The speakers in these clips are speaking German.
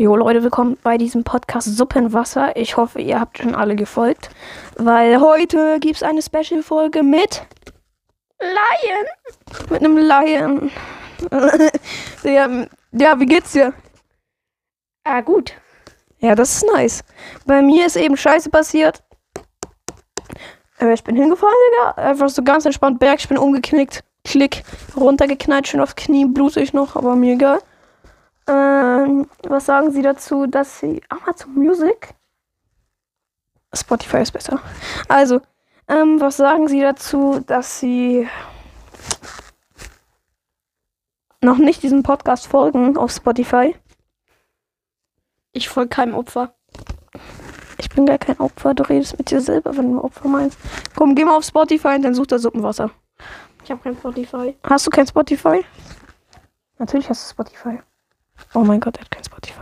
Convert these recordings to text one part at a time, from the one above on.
Jo Leute, willkommen bei diesem Podcast Suppenwasser. Ich hoffe, ihr habt schon alle gefolgt, weil heute gibt es eine Special-Folge mit Lion. Mit einem Lion. ja, ja, wie geht's dir? Ah, gut. Ja, das ist nice. Bei mir ist eben Scheiße passiert. Äh, Ich bin hingefallen, Digga. Einfach so ganz entspannt Berg. Ich bin umgeknickt. Klick. Runtergeknallt, schön aufs Knie. Blutig noch, aber mir egal. Ähm, was sagen Sie dazu, dass Sie. Amazon Music? Spotify ist besser. Also, ähm, was sagen Sie dazu, dass Sie noch nicht diesem Podcast folgen auf Spotify? Ich folge keinem Opfer. Ich bin gar kein Opfer. Du redest mit dir selber, wenn du Opfer meinst. Komm, geh mal auf Spotify und dann such da Suppenwasser. Ich habe kein Spotify. Hast du kein Spotify? Natürlich hast du Spotify. Oh mein Gott, er hat kein Spotify.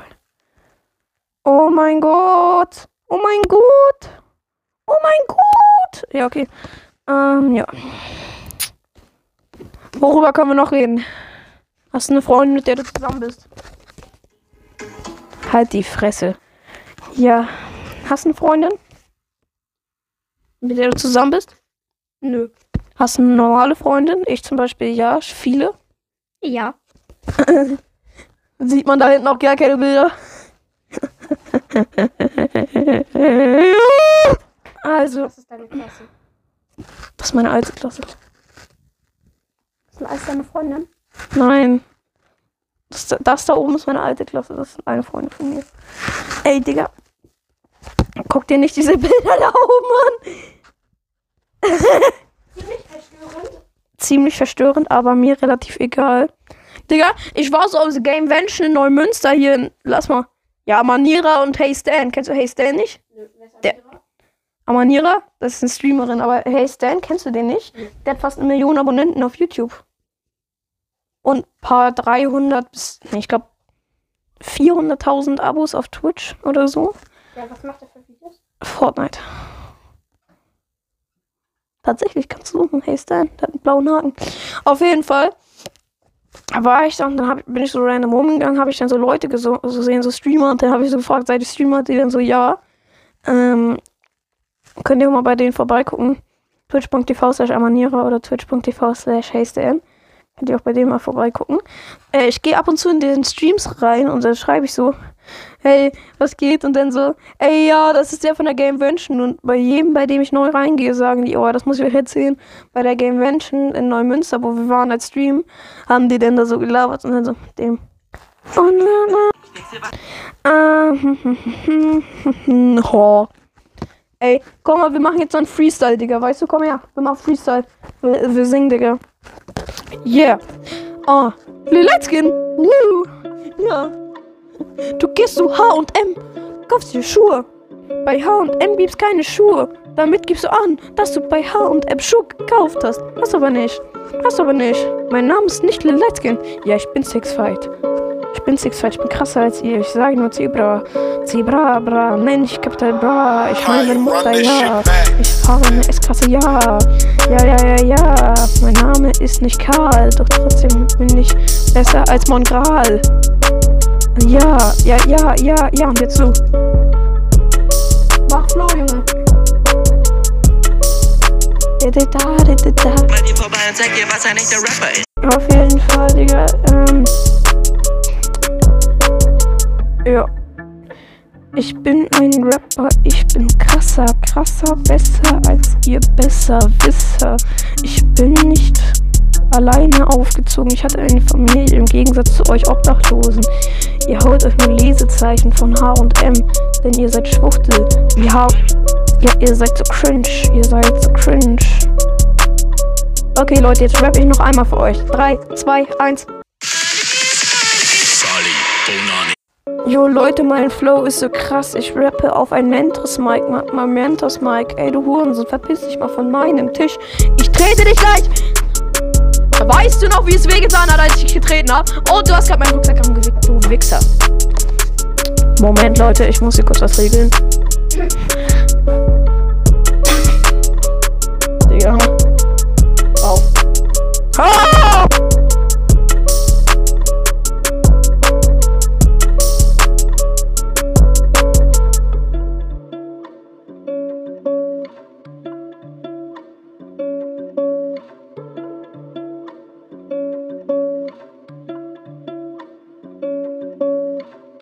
Oh mein Gott. Oh mein Gott. Oh mein Gott. Ja, okay. Ähm, ja. Worüber können wir noch reden? Hast du eine Freundin, mit der du zusammen bist? Halt die Fresse. Ja. Hast du eine Freundin? Mit der du zusammen bist? Nö. Hast du eine normale Freundin? Ich zum Beispiel, ja. Viele. Ja. Sieht man da hinten auch gar keine Bilder? also, Was ist deine Klasse? das ist meine alte Klasse. Ist alles deine Freundin? Nein. Das, das da oben ist meine alte Klasse. Das ist eine Freundin von mir. Ey, Digga. Guck dir nicht diese Bilder da oben an. Ziemlich verstörend. Ziemlich verstörend, aber mir relativ egal. Digga, ich war so aus Game Vention in Neumünster hier in, lass mal. Ja, Manira und Hey Stan. Kennst du Hey Stan nicht? Nö. Der-? Amanira, das ist eine Streamerin, aber Hey Stan, kennst du den nicht? Der hat fast eine Million Abonnenten auf YouTube. Und paar 300 bis, nee, ich glaube 400.000 Abos auf Twitch oder so. Ja, was macht er für Videos? Fortnite. Tatsächlich kannst du suchen, Hey Stan, der hat einen blauen Haken. Auf jeden Fall war ich dann, dann hab, bin ich so random rumgegangen, habe ich dann so Leute geso- so Streamer, und dann habe ich so gefragt, seid ihr Streamer? Die dann so, ja. Ähm, könnt ihr mal bei denen vorbeigucken. Twitch.tv slash Amanira oder Twitch.tv slash HeyStan. Könnt ihr auch bei denen mal vorbeigucken. Äh, ich gehe ab und zu in den Streams rein und dann schreibe ich so, hey, was geht? Und dann so, ey, ja, das ist der von der Gamevention. Und bei jedem, bei dem ich neu reingehe, sagen die, oh, das muss ich euch erzählen. Bei der Gamevention in Neumünster, wo wir waren als Stream, haben die dann da so gelabert und dann so, dem. Oh, na, na. Äh, ho. Ey, komm mal, wir machen jetzt so einen Freestyle, Digga. Weißt du, komm her. Wir machen Freestyle. Wir, wir singen, Digga. Yeah. Oh. Let's gehen. Woo. Ja. Du gehst zu H&M, kaufst dir Schuhe. Bei H&M gibt's keine Schuhe. Damit gibst du an, dass du bei H&M Schuhe gekauft hast. Hast aber nicht. Hast aber nicht. Mein Name ist nicht Lil Lightskin. Ja, ich bin Six Fight. Ich bin Six Fight. Ich bin krasser als ihr. Ich sage nur Zebra. Zebra, bra. Nenn ich Kapital Bra. Ich meine meine Mutter, ja. Ich fahre eine S-Klasse, ja. Ja, ja, ja, ja. Mein Name ist nicht Karl. Doch trotzdem bin ich besser als Mongral. Ja, ja, ja, ja, ja, und jetzt so. Mach Flow, Junge. Da, da, da, da, da. Mal dir vorbei und zeig dir, was ein echter Rapper ist. Auf jeden Fall, Digga. Ähm. Ja. Ich bin ein Rapper, ich bin krasser, krasser, besser als ihr Besserwisser. Ich bin nicht alleine aufgezogen, ich hatte eine Familie im Gegensatz zu euch Obdachlosen. Ihr haut euch nur Lesezeichen von H&M, denn ihr seid Schwuchtel. Ja, ja, ihr seid so cringe, ihr seid so cringe. Okay, Leute, jetzt rappe ich noch einmal für euch. 3, 2, 1. Sali, Bonani. Jo, Leute, mein Flow ist so krass. Ich rappe auf ein Mentos-Mic. Mach mal Mentos-Mic. Ey, du Hurensohn, verpiss dich mal von meinem Tisch. Ich trete dich gleich. Weißt du noch, wie es wehgetan hat, als ich getreten hab? Oh, du hast gerade meinen Rucksack angewickt, du Wichser. Moment, Leute, ich muss hier kurz was regeln.